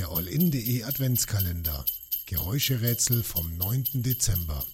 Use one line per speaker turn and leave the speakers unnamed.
Der All-In.de Adventskalender. Geräuscherätsel vom 9. Dezember.